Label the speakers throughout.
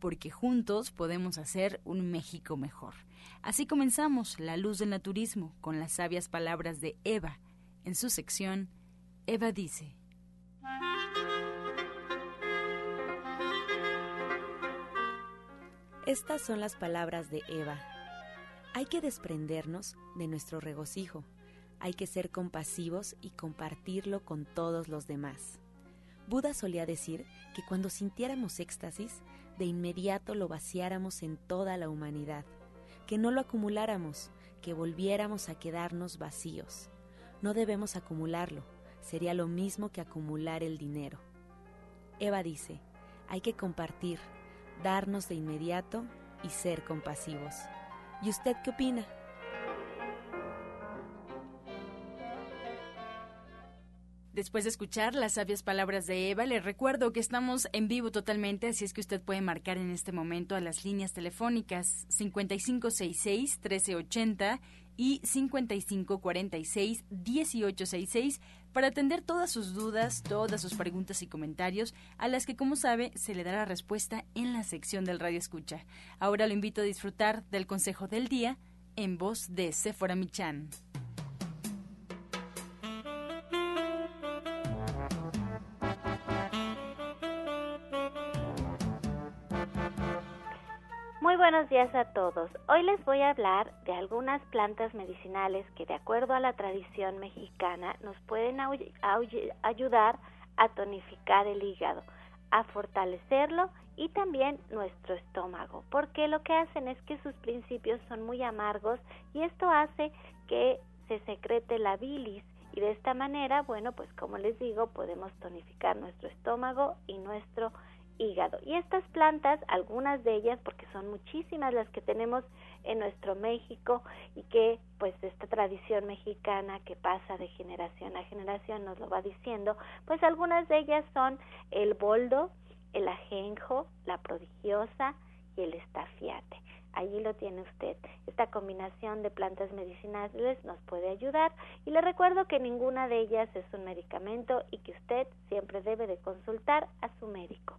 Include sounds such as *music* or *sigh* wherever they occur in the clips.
Speaker 1: porque juntos podemos hacer un México mejor. Así comenzamos La Luz del Naturismo con las sabias palabras de Eva. En su sección, Eva dice.
Speaker 2: Estas son las palabras de Eva. Hay que desprendernos de nuestro regocijo. Hay que ser compasivos y compartirlo con todos los demás. Buda solía decir que cuando sintiéramos éxtasis, de inmediato lo vaciáramos en toda la humanidad, que no lo acumuláramos, que volviéramos a quedarnos vacíos. No debemos acumularlo, sería lo mismo que acumular el dinero. Eva dice, hay que compartir, darnos de inmediato y ser compasivos. ¿Y usted qué opina?
Speaker 1: Después de escuchar las sabias palabras de Eva, les recuerdo que estamos en vivo totalmente, así es que usted puede marcar en este momento a las líneas telefónicas 5566-1380 y 5546-1866 para atender todas sus dudas, todas sus preguntas y comentarios, a las que, como sabe, se le dará respuesta en la sección del Radio Escucha. Ahora lo invito a disfrutar del consejo del día en voz de Sephora Michan.
Speaker 3: Buenos días a todos. Hoy les voy a hablar de algunas plantas medicinales que de acuerdo a la tradición mexicana nos pueden ayudar a tonificar el hígado, a fortalecerlo y también nuestro estómago, porque lo que hacen es que sus principios son muy amargos y esto hace que se secrete la bilis y de esta manera, bueno, pues como les digo, podemos tonificar nuestro estómago y nuestro hígado. Y estas plantas, algunas de ellas, porque son muchísimas las que tenemos en nuestro México y que pues esta tradición mexicana que pasa de generación a generación nos lo va diciendo, pues algunas de ellas son el boldo, el ajenjo, la prodigiosa y el estafiate. Allí lo tiene usted. Esta combinación de plantas medicinales nos puede ayudar y le recuerdo que ninguna de ellas es un medicamento y que usted siempre debe de consultar a su médico.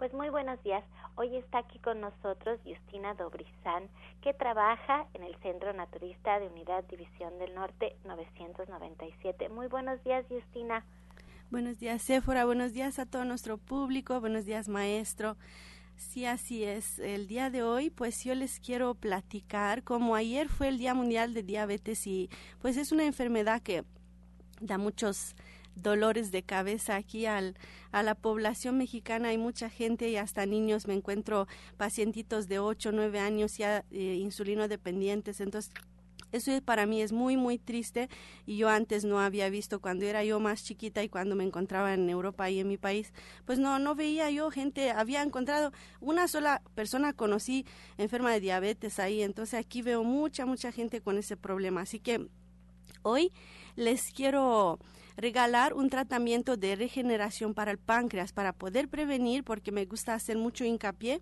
Speaker 3: Pues muy buenos días. Hoy está aquí con nosotros Justina Dobrizán, que trabaja en el Centro Naturista de Unidad División del Norte 997. Muy buenos días, Justina.
Speaker 4: Buenos días, Sephora. Buenos días a todo nuestro público. Buenos días, maestro. Sí, así es. El día de hoy, pues yo les quiero platicar, como ayer fue el Día Mundial de Diabetes y pues es una enfermedad que da muchos dolores de cabeza aquí al, a la población mexicana. Hay mucha gente y hasta niños. Me encuentro pacientitos de 8, 9 años ya eh, insulino dependientes. Entonces, eso para mí es muy, muy triste y yo antes no había visto cuando era yo más chiquita y cuando me encontraba en Europa y en mi país, pues no, no veía yo gente, había encontrado una sola persona conocí enferma de diabetes ahí, entonces aquí veo mucha, mucha gente con ese problema. Así que hoy les quiero regalar un tratamiento de regeneración para el páncreas para poder prevenir, porque me gusta hacer mucho hincapié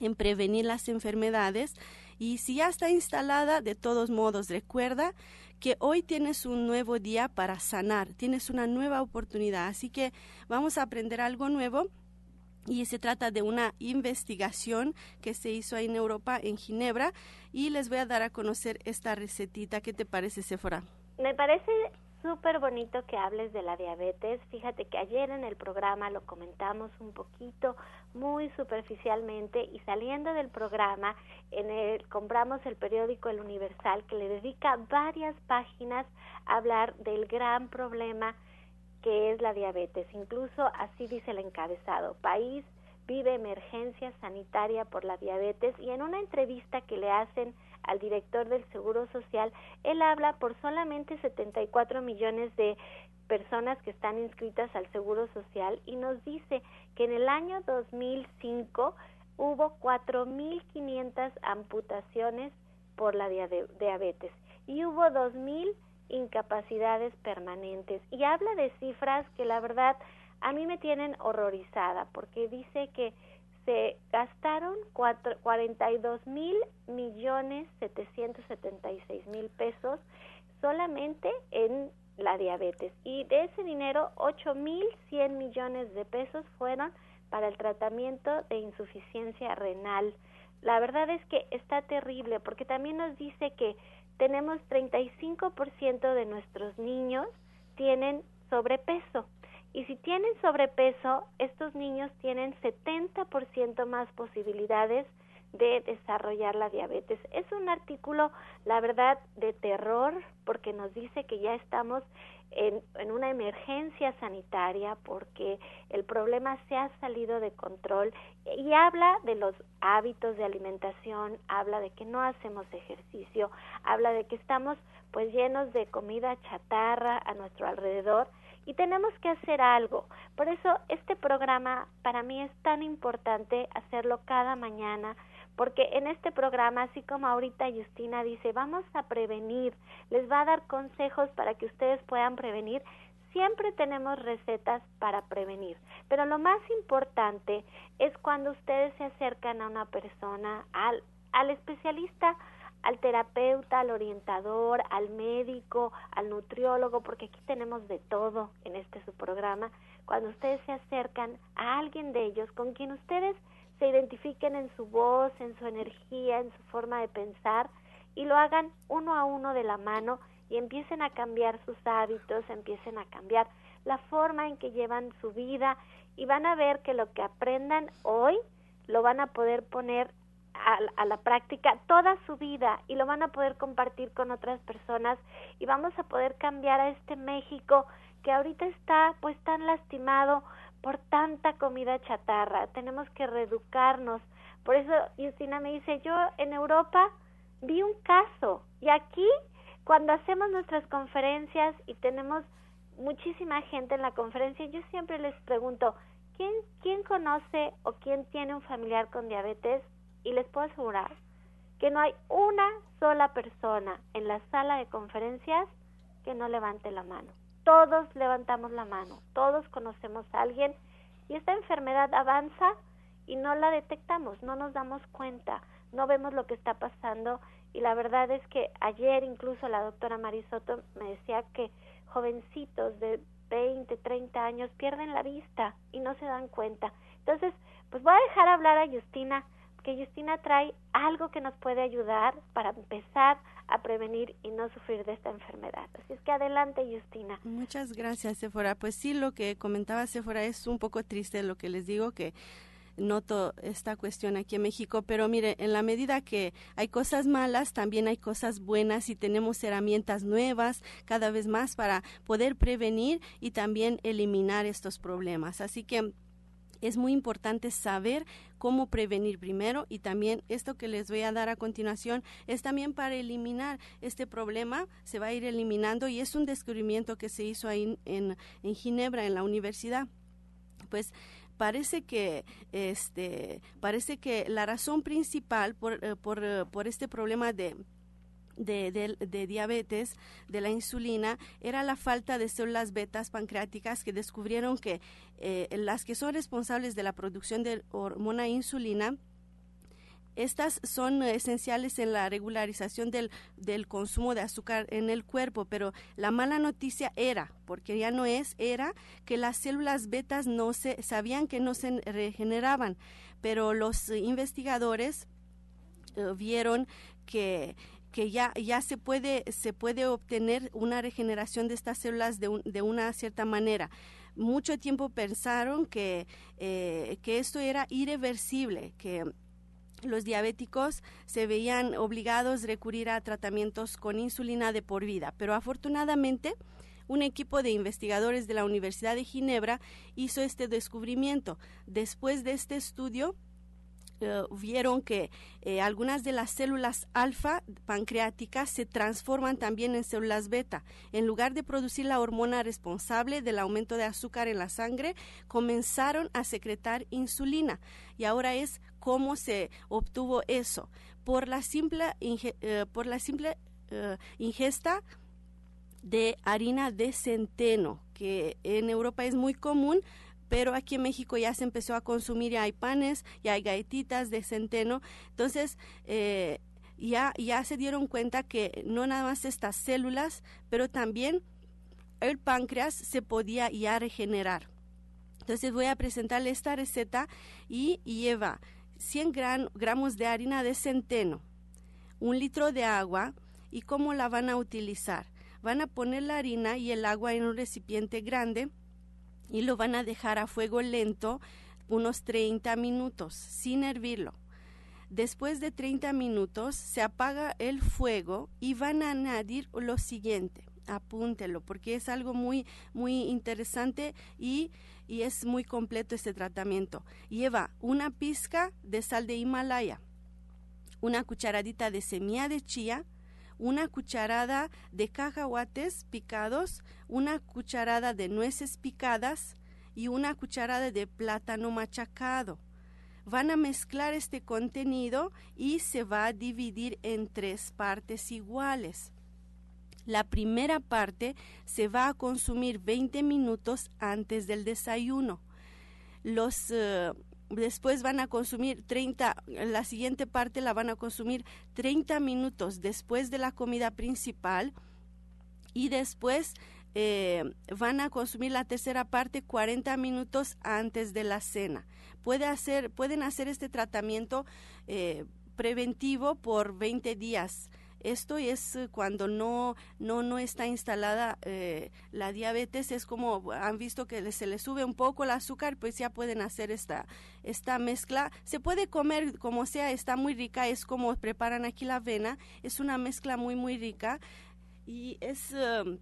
Speaker 4: en prevenir las enfermedades Y si ya está instalada, de todos modos, recuerda que hoy tienes un nuevo día para sanar, tienes una nueva oportunidad. Así que vamos a aprender algo nuevo y se trata de una investigación que se hizo ahí en Europa, en Ginebra, y les voy a dar a conocer esta recetita. ¿Qué te parece, Sephora?
Speaker 3: Me parece súper bonito que hables de la diabetes. Fíjate que ayer en el programa lo comentamos un poquito, muy superficialmente, y saliendo del programa, en el, compramos el periódico El Universal, que le dedica varias páginas a hablar del gran problema que es la diabetes. Incluso así dice el encabezado, país vive emergencia sanitaria por la diabetes y en una entrevista que le hacen al director del Seguro Social, él habla por solamente 74 millones de personas que están inscritas al Seguro Social y nos dice que en el año 2005 hubo 4.500 amputaciones por la diabetes y hubo 2.000 incapacidades permanentes. Y habla de cifras que la verdad a mí me tienen horrorizada porque dice que se gastaron cuatro, 42 mil millones 776 mil pesos solamente en la diabetes y de ese dinero 8 mil 100 millones de pesos fueron para el tratamiento de insuficiencia renal. La verdad es que está terrible porque también nos dice que tenemos 35% de nuestros niños tienen sobrepeso y si tienen sobrepeso, estos niños tienen 70% más posibilidades de desarrollar la diabetes. Es un artículo, la verdad, de terror porque nos dice que ya estamos en, una emergencia sanitaria porque el problema se ha salido de control y habla de los hábitos de alimentación, habla de que no hacemos ejercicio, habla de que estamos pues llenos de comida chatarra a nuestro alrededor y tenemos que hacer algo. Por eso este programa para mí es tan importante hacerlo cada mañana, porque en este programa, así como ahorita Justina dice, vamos a prevenir, les va a dar consejos para que ustedes puedan prevenir, siempre tenemos recetas para prevenir. Pero lo más importante es cuando ustedes se acercan a una persona, al, al especialista, al terapeuta, al orientador, al médico, al nutriólogo, porque aquí tenemos de todo en este su programa. Cuando ustedes se acercan a alguien de ellos con quien ustedes se identifiquen en su voz, en su energía, en su forma de pensar y lo hagan uno a uno de la mano y empiecen a cambiar sus hábitos, empiecen a cambiar la forma en que llevan su vida y van a ver que lo que aprendan hoy lo van a poder poner a, la práctica toda su vida y lo van a poder compartir con otras personas y vamos a poder cambiar a este México que ahorita está pues tan lastimado por tanta comida chatarra. Tenemos que reeducarnos. Por eso Justina me dice, yo en Europa vi un caso y aquí cuando hacemos nuestras conferencias y tenemos muchísima gente en la conferencia, yo siempre les pregunto, ¿quién, quién conoce o quién tiene un familiar con diabetes? y les puedo asegurar que no hay una sola persona en la sala de conferencias que no levante la mano. Todos levantamos la mano, todos conocemos a alguien y esta enfermedad avanza y no la detectamos, no nos damos cuenta, no vemos lo que está pasando y la verdad es que ayer incluso la doctora Marisoto me decía que jovencitos de 20, 30 años pierden la vista y no se dan cuenta. Entonces, pues voy a dejar hablar a Justina que Justina trae algo que nos puede ayudar para empezar a prevenir y no sufrir de esta enfermedad. Así es que adelante, Justina.
Speaker 4: Muchas gracias, Sephora. Pues sí, lo que comentaba Sephora es un poco triste lo que les digo que noto esta cuestión aquí en México, pero mire, en la medida que hay cosas malas, también hay cosas buenas y tenemos herramientas nuevas cada vez más para poder prevenir y también eliminar estos problemas. Así que es muy importante saber cómo prevenir primero y también esto que les voy a dar a continuación es también para eliminar este problema, se va a ir eliminando y es un descubrimiento que se hizo ahí en, en Ginebra, en la universidad. Pues parece que este parece que la razón principal por, eh, por, eh, por este problema de de, diabetes, de la insulina, era la falta de células betas pancreáticas que descubrieron que eh, las que son responsables de la producción de hormona insulina Estas son esenciales en la regularización del, del consumo de azúcar en el cuerpo, pero la mala noticia era, porque ya no es, era que las células betas no se sabían que no se regeneraban, pero los investigadores eh, vieron que que ya, ya se, puede, se puede obtener una regeneración de estas células de, de una cierta manera. Mucho tiempo pensaron que, eh, que esto era irreversible, que los diabéticos se veían obligados a recurrir a tratamientos con insulina de por vida, pero afortunadamente un equipo de investigadores de la Universidad de Ginebra hizo este descubrimiento. Después de este estudio, eh, vieron que eh, algunas de las células alfa pancreáticas se transforman también en células beta. En lugar de producir la hormona responsable del aumento de azúcar en la sangre, comenzaron a secretar insulina. Y ahora es cómo se obtuvo eso. Por la simple, eh, por la simple ingesta de harina de centeno, que en Europa es muy común, pero aquí en México ya se empezó a consumir, ya hay panes, ya hay galletitas de centeno, entonces eh, ya, ya se dieron cuenta que no nada más estas células, pero también el páncreas se podía ya regenerar. Entonces voy a presentarle esta receta y, lleva 100 gramos de harina de centeno, un litro de agua y cómo la van a utilizar. Van a poner la harina y el agua en un recipiente grande y lo van a dejar a fuego lento unos 30 minutos sin hervirlo. Después de 30 minutos se apaga el fuego y van a añadir lo siguiente. Apúntelo porque es algo muy muy interesante y, y es muy completo este tratamiento. Lleva una pizca de sal de Himalaya, una cucharadita de semilla de chía, una cucharada de cacahuates picados, una cucharada de nueces picadas y una cucharada de plátano machacado. Van a mezclar este contenido y se va a dividir en tres partes iguales. La primera parte se va a consumir 20 minutos antes del desayuno. Los eh, después van a consumir 30, la siguiente parte la van a consumir 30 minutos después de la comida principal y después eh, van a consumir la tercera parte 40 minutos antes de la cena. Pueden hacer este tratamiento eh, preventivo por 20 días esto es eh, cuando no, no, no está instalada eh, la diabetes, es como han visto que se le sube un poco el azúcar, pues ya pueden hacer esta, esta mezcla. Se puede comer como sea, está muy rica, es como preparan aquí la avena, es una mezcla muy, muy rica y es... Um,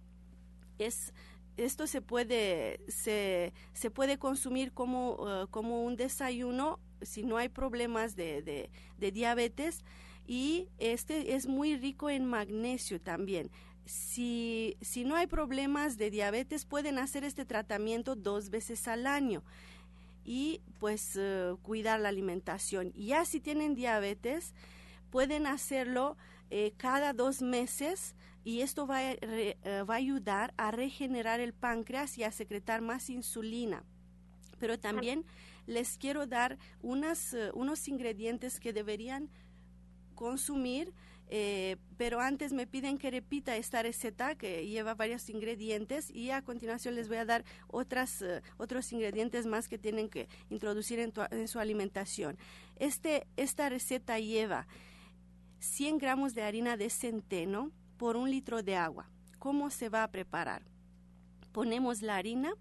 Speaker 4: es esto se puede, se, se puede consumir como, uh, como un desayuno si no hay problemas de, de, de diabetes y este es muy rico en magnesio también. Si, si no hay problemas de diabetes, pueden hacer este tratamiento dos veces al año y pues eh, cuidar la alimentación. Ya si tienen diabetes, pueden hacerlo eh, cada dos meses y esto va a, eh, va a ayudar a regenerar el páncreas y a secretar más insulina. Pero también les quiero dar unas, unos ingredientes que deberían consumir, eh, pero antes me piden que repita esta receta que lleva varios ingredientes y a continuación les voy a dar otras, eh, otros ingredientes más que tienen que introducir en, en, su alimentación. Este, esta receta lleva 100 gramos de harina de centeno por un litro de agua. ¿Cómo se va a preparar? Ponemos la harina,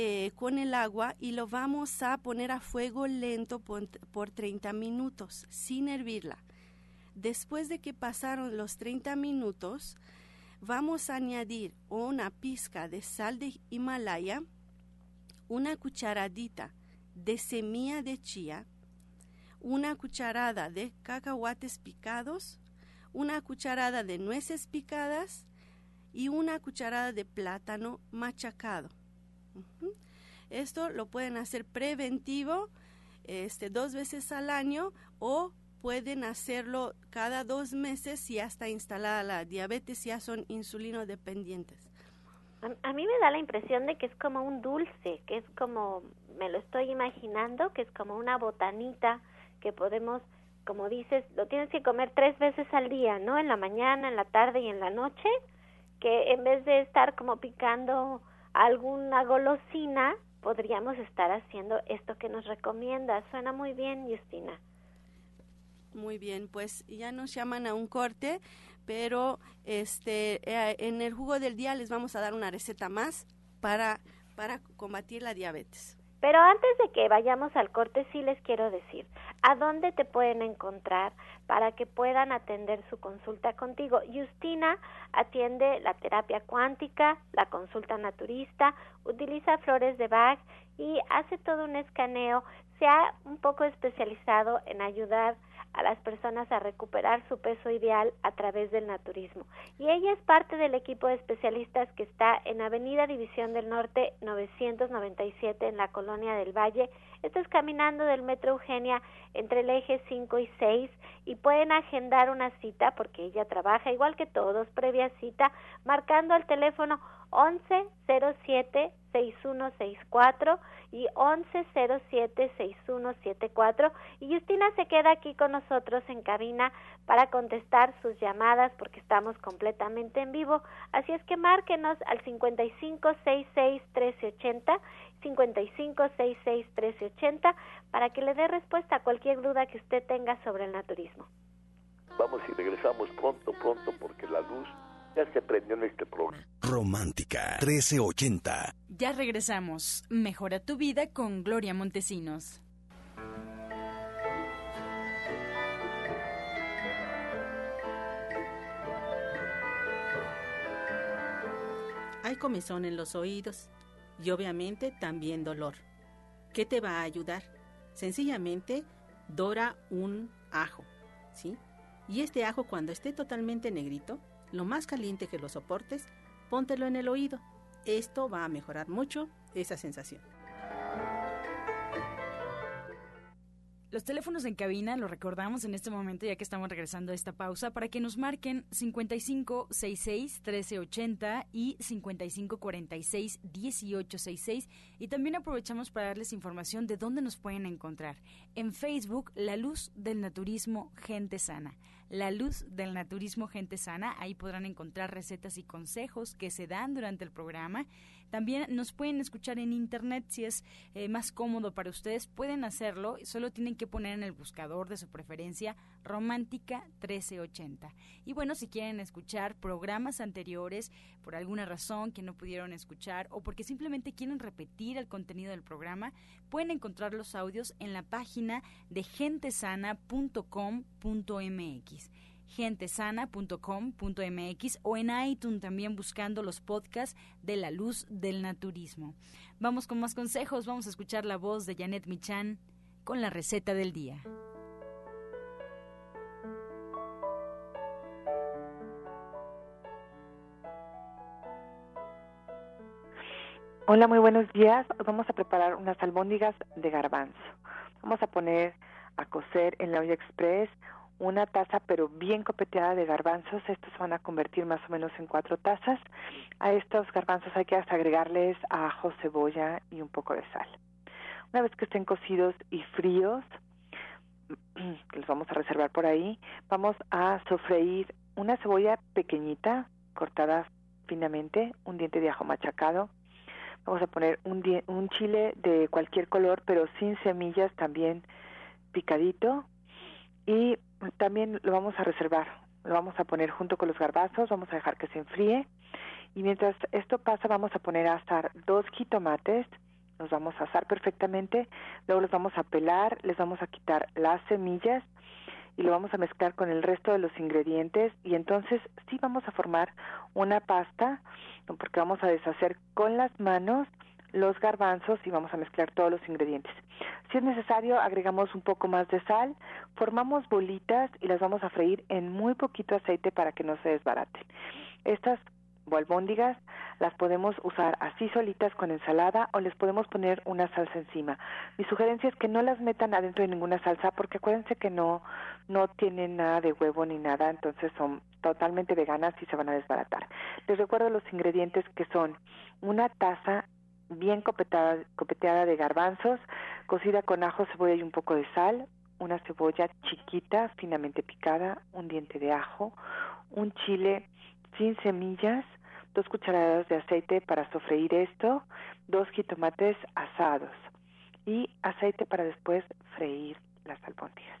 Speaker 4: eh, con el agua y lo vamos a poner a fuego lento por, por 30 minutos sin hervirla. Después de que pasaron los 30 minutos, vamos a añadir una pizca de sal de Himalaya, una cucharadita de semilla de chía, una cucharada de cacahuates picados, una cucharada de nueces picadas y una cucharada de plátano machacado. Esto lo pueden hacer preventivo este, dos veces al año o pueden hacerlo cada dos meses si ya está instalada la diabetes, ya son insulino dependientes.
Speaker 3: A, mí me da la impresión de que es como un dulce, que es como, me lo estoy imaginando, que es como una botanita que podemos como dices, lo tienes que comer tres veces al día, ¿no? En la mañana, en la tarde y en la noche, que en vez de estar como picando alguna golosina, podríamos estar haciendo esto que nos recomienda. Suena muy bien, Justina.
Speaker 4: Muy bien, pues ya nos llaman a un corte, pero este eh, en el jugo del día les vamos a dar una receta más para para combatir la diabetes.
Speaker 3: Pero antes de que vayamos al corte, sí les quiero decir, ¿a dónde te pueden encontrar para que puedan atender su consulta contigo? Justina atiende la terapia cuántica, la consulta naturista, utiliza flores de Bach y hace todo un escaneo. Se ha un poco especializado en ayudar a las personas a recuperar su peso ideal a través del naturismo. Y ella es parte del equipo de especialistas que está en Avenida División del Norte 997 en la Colonia del Valle. Esto es caminando del Metro Eugenia entre el eje 5 y 6 y pueden agendar una cita porque ella trabaja igual que todos, previa cita, marcando el teléfono 1107 6164 y 1107 6174 y Justina se queda aquí con nosotros en cabina para contestar sus llamadas porque estamos completamente en vivo, así es que márquenos al 5566 1380 5566 1380 para que le dé respuesta a cualquier duda que usted tenga sobre el naturismo.
Speaker 5: Vamos y regresamos pronto, pronto porque la luz se prendió en este programa.
Speaker 6: Romántica 1380.
Speaker 1: Ya regresamos. Mejora tu vida con Gloria Montesinos.
Speaker 7: Hay comezón en los oídos y obviamente también dolor. ¿Qué te va a ayudar? Sencillamente dora un ajo, ¿sí? Y este ajo cuando esté totalmente negrito, lo más caliente que lo soportes, póntelo en el oído. Esto va a mejorar mucho esa sensación.
Speaker 1: Los teléfonos en cabina los recordamos en este momento ya que estamos regresando a esta pausa para que nos marquen 5566 1380 y 5546 1866 y también aprovechamos para darles información de dónde nos pueden encontrar. En Facebook, La Luz del Naturismo Gente Sana. La Luz del Naturismo Gente Sana, ahí podrán encontrar recetas y consejos que se dan durante el programa también nos pueden escuchar en internet si es eh, más cómodo para ustedes, pueden hacerlo, solo tienen que poner en el buscador de su preferencia Romántica 1380. Y bueno, si quieren escuchar programas anteriores por alguna razón que no pudieron escuchar o porque simplemente quieren repetir el contenido del programa, pueden encontrar los audios en la página de gentesana.com.mx gentesana.com.mx o en iTunes también buscando los podcasts de la luz del naturismo. Vamos con más consejos, vamos a escuchar la voz de Janet Michan con la receta del día.
Speaker 8: Hola, muy buenos días. Vamos a preparar unas albóndigas de garbanzo. Vamos a poner a cocer en la olla express una taza pero bien copeteada de garbanzos. Estos van a convertir más o menos en cuatro tazas. A estos garbanzos hay que agregarles ajo, cebolla y un poco de sal. Una vez que estén cocidos y fríos, *clears throat* que los vamos a reservar por ahí, vamos a sofreír una cebolla pequeñita, cortada finamente, un diente de ajo machacado. Vamos a poner un, un chile de cualquier color, pero sin semillas, también picadito. Y también lo vamos a reservar, lo vamos a poner junto con los garbazos, vamos a dejar que se enfríe y mientras esto pasa vamos a poner a asar dos jitomates, los vamos a asar perfectamente, luego los vamos a pelar, les vamos a quitar las semillas y lo vamos a mezclar con el resto de los ingredientes y entonces sí vamos a formar una pasta porque vamos a deshacer con las manos los garbanzos y vamos a mezclar todos los ingredientes. Si es necesario, agregamos un poco más de sal, formamos bolitas y las vamos a freír en muy poquito aceite para que no se desbaraten. Estas albóndigas las podemos usar así solitas con ensalada o les podemos poner una salsa encima. Mi sugerencia es que no las metan adentro de ninguna salsa porque acuérdense que no no tienen nada de huevo ni nada, entonces son totalmente veganas y se van a desbaratar. Les recuerdo los ingredientes que son una taza bien copetada, copeteada de garbanzos, cocida con ajo, cebolla y un poco de sal, una cebolla chiquita, finamente picada, un diente de ajo, un chile sin semillas, dos cucharadas de aceite para sofreír esto, dos jitomates asados y aceite para después freír las albóndigas.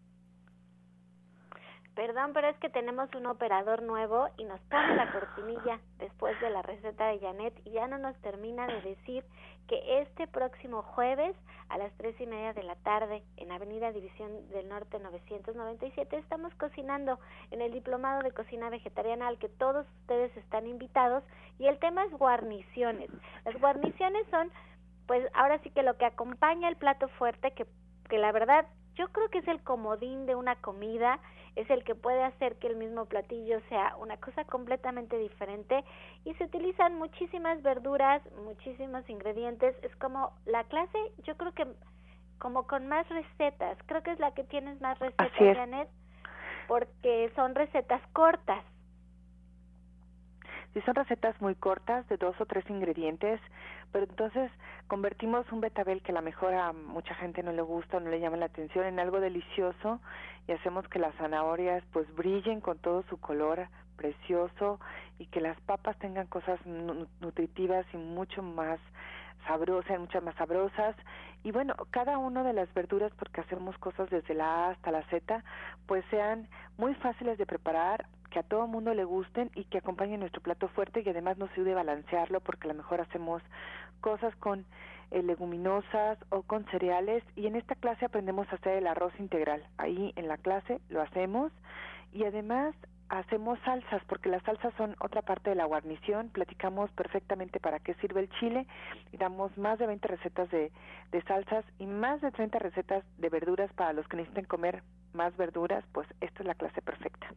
Speaker 3: Perdón, pero es que tenemos un operador nuevo y nos pone la cortinilla después de la receta de Janet y ya no nos termina de decir que este próximo jueves a las tres y media de la tarde en Avenida División del Norte 997 estamos cocinando en el Diplomado de Cocina Vegetariana al que todos ustedes están invitados y el tema es guarniciones. Las guarniciones son, pues ahora sí que lo que acompaña el plato fuerte que, que la verdad yo creo que es el comodín de una comida es el que puede hacer que el mismo platillo sea una cosa completamente diferente. Y se utilizan muchísimas verduras, muchísimos ingredientes, es como la clase, yo creo que como con más recetas, creo que es la que tienes más recetas, Janet, porque son recetas cortas.
Speaker 8: Sí, son recetas muy cortas de dos o tres ingredientes, pero entonces convertimos un betabel que a lo mejor a mucha gente no le gusta o no le llama la atención en algo delicioso y hacemos que las zanahorias pues brillen con todo su color precioso y que las papas tengan cosas nutritivas y mucho más sabrosas, muchas más sabrosas. Y bueno, cada una de las verduras porque hacemos cosas desde la A hasta la Z, pues sean muy fáciles de preparar, que a todo mundo le gusten y que acompañen nuestro plato fuerte y además nos ayude a balancearlo porque a lo mejor hacemos cosas con eh, leguminosas o con cereales y en esta clase aprendemos a hacer el arroz integral. Ahí en la clase lo hacemos y además hacemos salsas porque las salsas son otra parte de la guarnición. Platicamos perfectamente para qué sirve el chile y damos más de 20 recetas de, de salsas y más de 30 recetas de verduras para los que necesiten comer más verduras, pues esta es la clase perfecta.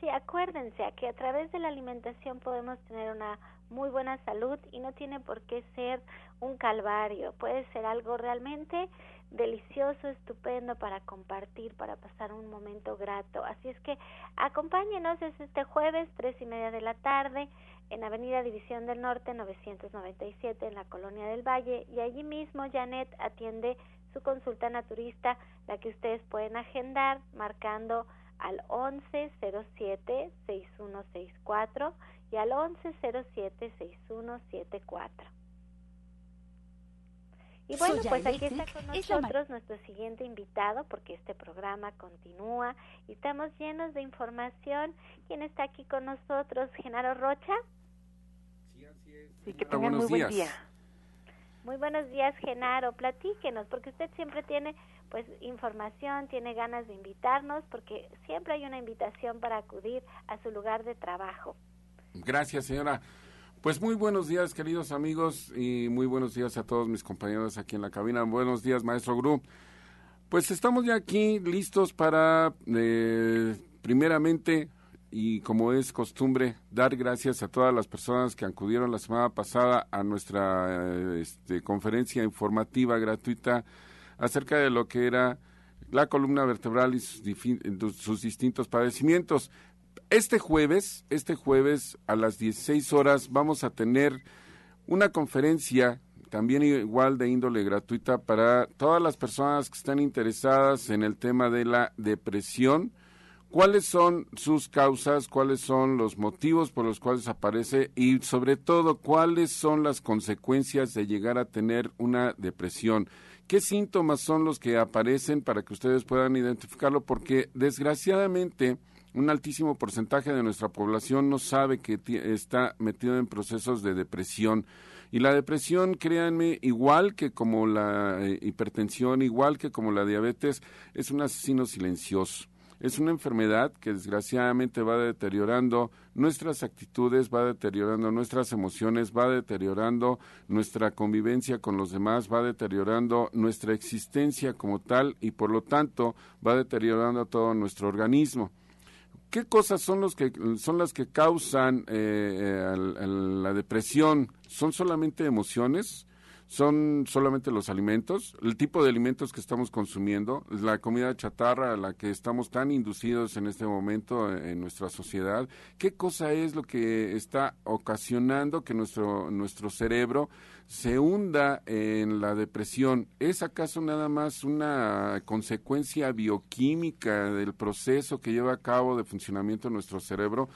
Speaker 3: Sí, acuérdense que a través de la alimentación podemos tener una muy buena salud y no tiene por qué ser un calvario, puede ser algo realmente delicioso, estupendo para compartir, para pasar un momento grato. Así es que acompáñenos es este jueves, tres y media de la tarde, en Avenida División del Norte 997 en la Colonia del Valle y allí mismo Janet atiende su consulta naturista, la que ustedes pueden agendar marcando al 1107-6164 y al 1107-6174. Y bueno, pues aquí está con nosotros nuestro siguiente invitado porque este programa continúa y estamos llenos de información. ¿Quién está aquí con nosotros? ¿Genaro Rocha?
Speaker 8: Sí, así es. Sí, que tengan muy buen día.
Speaker 3: Muy buenos días, Genaro. Platíquenos, porque usted siempre tiene pues información, tiene ganas de invitarnos, porque siempre hay una invitación para acudir a su lugar de trabajo.
Speaker 9: Gracias, señora. Pues muy buenos días, queridos amigos, y muy buenos días a todos mis compañeros aquí en la cabina. Buenos días, maestro Gru. Pues estamos ya aquí listos para, eh, primeramente, y como es costumbre, dar gracias a todas las personas que acudieron la semana pasada a nuestra eh, este, conferencia informativa gratuita acerca de lo que era la columna vertebral y sus, distintos padecimientos. Este jueves, este jueves a las 16 horas vamos a tener una conferencia también igual de índole gratuita para todas las personas que están interesadas en el tema de la depresión cuáles son sus causas, cuáles son los motivos por los cuales aparece y sobre todo cuáles son las consecuencias de llegar a tener una depresión. ¿Qué síntomas son los que aparecen para que ustedes puedan identificarlo? Porque desgraciadamente un altísimo porcentaje de nuestra población no sabe que está metido en procesos de depresión. Y la depresión, créanme, igual que como la eh, hipertensión, igual que como la diabetes, es un asesino silencioso. Es una enfermedad que desgraciadamente va deteriorando nuestras actitudes, va deteriorando nuestras emociones, va deteriorando nuestra convivencia con los demás, va deteriorando nuestra existencia como tal y por lo tanto va deteriorando todo nuestro organismo. ¿Qué cosas son, los que, son las que causan eh, la depresión? ¿Son solamente emociones? Son solamente los alimentos, el tipo de alimentos que estamos consumiendo, la comida chatarra a la que estamos tan inducidos en este momento en nuestra sociedad, qué cosa es lo que está ocasionando que nuestro, nuestro cerebro se hunda en la depresión. ¿Es acaso nada más una consecuencia bioquímica del proceso que lleva a cabo de funcionamiento de nuestro cerebro?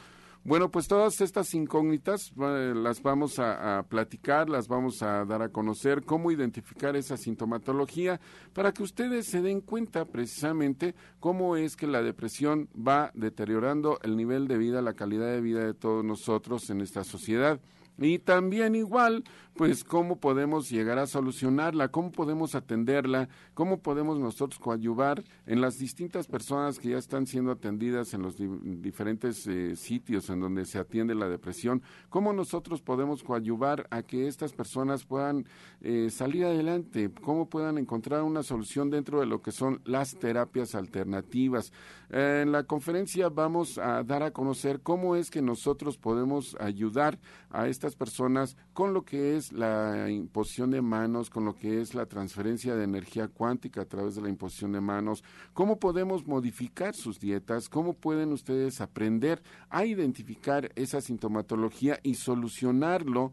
Speaker 9: Bueno, pues todas estas incógnitas las vamos a, platicar, las vamos a dar a conocer, cómo identificar esa sintomatología para que ustedes se den cuenta precisamente cómo es que la depresión va deteriorando el nivel de vida, la calidad de vida de todos nosotros en esta sociedad. Y también igual, pues cómo podemos llegar a solucionarla, cómo podemos atenderla, cómo podemos nosotros coadyuvar en las distintas personas que ya están siendo atendidas en los diferentes eh, sitios en donde se atiende la depresión, cómo nosotros podemos coadyuvar a que estas personas puedan eh, salir adelante, cómo puedan encontrar una solución dentro de lo que son las terapias alternativas. en la conferencia vamos a dar a conocer cómo es que nosotros podemos ayudar a estas personas con lo que la imposición de manos, con lo que es la transferencia de energía cuántica a través de la imposición de manos, cómo podemos modificar sus dietas, cómo pueden ustedes aprender a identificar esa sintomatología y solucionarlo,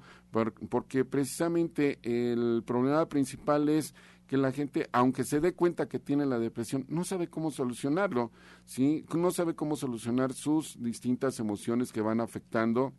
Speaker 9: porque precisamente el problema principal es que la gente, aunque se dé cuenta que tiene la depresión, no sabe cómo solucionarlo, ¿sí? No sabe cómo solucionar sus distintas emociones que van afectando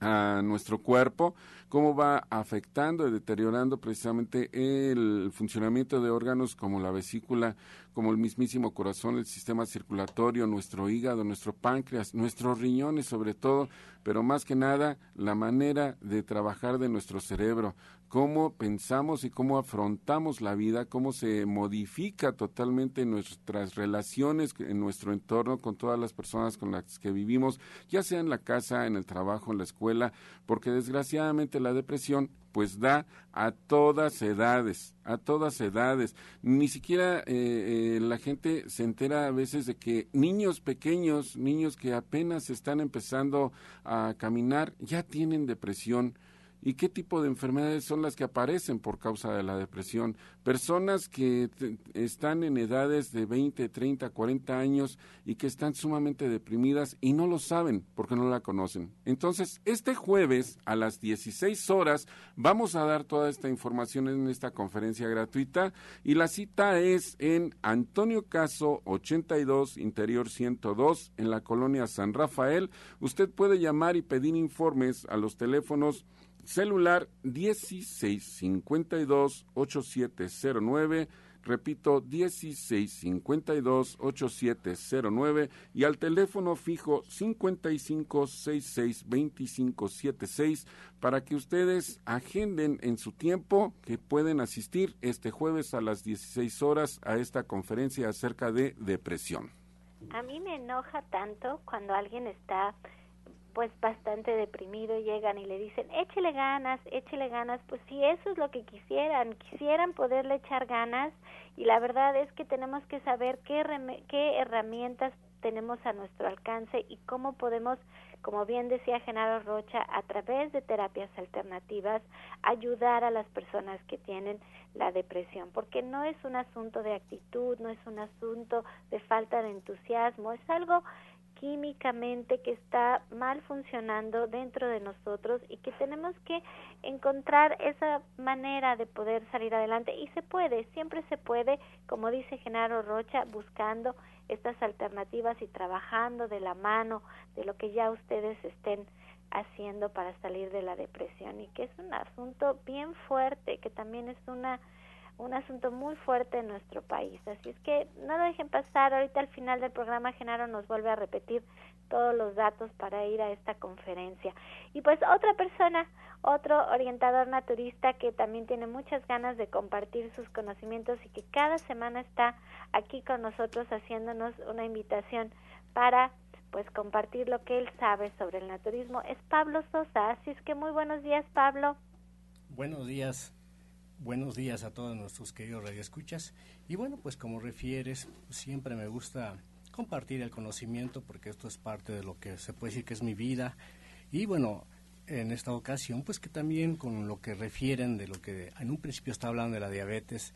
Speaker 9: a nuestro cuerpo, cómo va afectando y deteriorando precisamente el funcionamiento de órganos como la vesícula, como el mismísimo corazón, el sistema circulatorio, nuestro hígado, nuestro páncreas, nuestros riñones sobre todo, pero más que nada la manera de trabajar de nuestro cerebro, cómo pensamos y cómo afrontamos la vida, cómo se modifica totalmente nuestras relaciones en nuestro entorno con todas las personas con las que vivimos, ya sea en la casa, en el trabajo, en la escuela, porque desgraciadamente la depresión pues da a todas edades, a todas edades. Ni siquiera eh, eh, la gente se entera a veces de que niños pequeños, niños que apenas están empezando a caminar, ya tienen depresión y qué tipo de enfermedades son las que aparecen por causa de la depresión. Personas que están en edades de 20, 30, 40 años y que están sumamente deprimidas y no lo saben porque no la conocen. Entonces, este jueves a las 16 horas vamos a dar toda esta información en esta conferencia gratuita y la cita es en Antonio Caso 82, Interior 102, en la colonia San Rafael. Usted puede llamar y pedir informes a los teléfonos Celular 1652-8709. Repito, 1652-8709 y al teléfono fijo 5566-2576 para que ustedes agenden en su tiempo que pueden asistir este jueves a las 16 horas a esta conferencia acerca de depresión.
Speaker 3: A mí me enoja tanto cuando alguien está pues bastante deprimido, llegan y le dicen, échele ganas, échele ganas, pues si eso es lo que quisieran, quisieran poderle echar ganas y la verdad es que tenemos que saber qué, qué herramientas tenemos a nuestro alcance y cómo podemos, como bien decía Genaro Rocha, a través de terapias alternativas, ayudar a las personas que tienen la depresión, porque no es un asunto de actitud, no es un asunto de falta de entusiasmo, es algo químicamente que está mal funcionando dentro de nosotros y que tenemos que encontrar esa manera de poder salir adelante. Y se puede, siempre se puede, como dice Genaro Rocha, buscando estas alternativas y trabajando de la mano de lo que ya ustedes estén haciendo para salir de la depresión. Y que es un asunto bien fuerte, que también es una un asunto muy fuerte en nuestro país. Así es que no lo dejen pasar. Ahorita al final del programa Genaro nos vuelve a repetir todos los datos para ir a esta conferencia. Y pues otra persona, otro orientador naturista que también tiene muchas ganas de compartir sus conocimientos y que cada semana está aquí con nosotros haciéndonos una invitación para pues compartir lo que él sabe sobre el naturismo es Pablo Sosa. Así es que muy buenos días, Pablo.
Speaker 10: Buenos días. Buenos días a todos nuestros queridos radioescuchas. Y bueno, pues como refieres, siempre me gusta compartir el conocimiento porque esto es parte de lo que se puede decir que es mi vida y bueno, en esta ocasión pues que también con lo que refieren de lo que en un principio estaba hablando de la diabetes,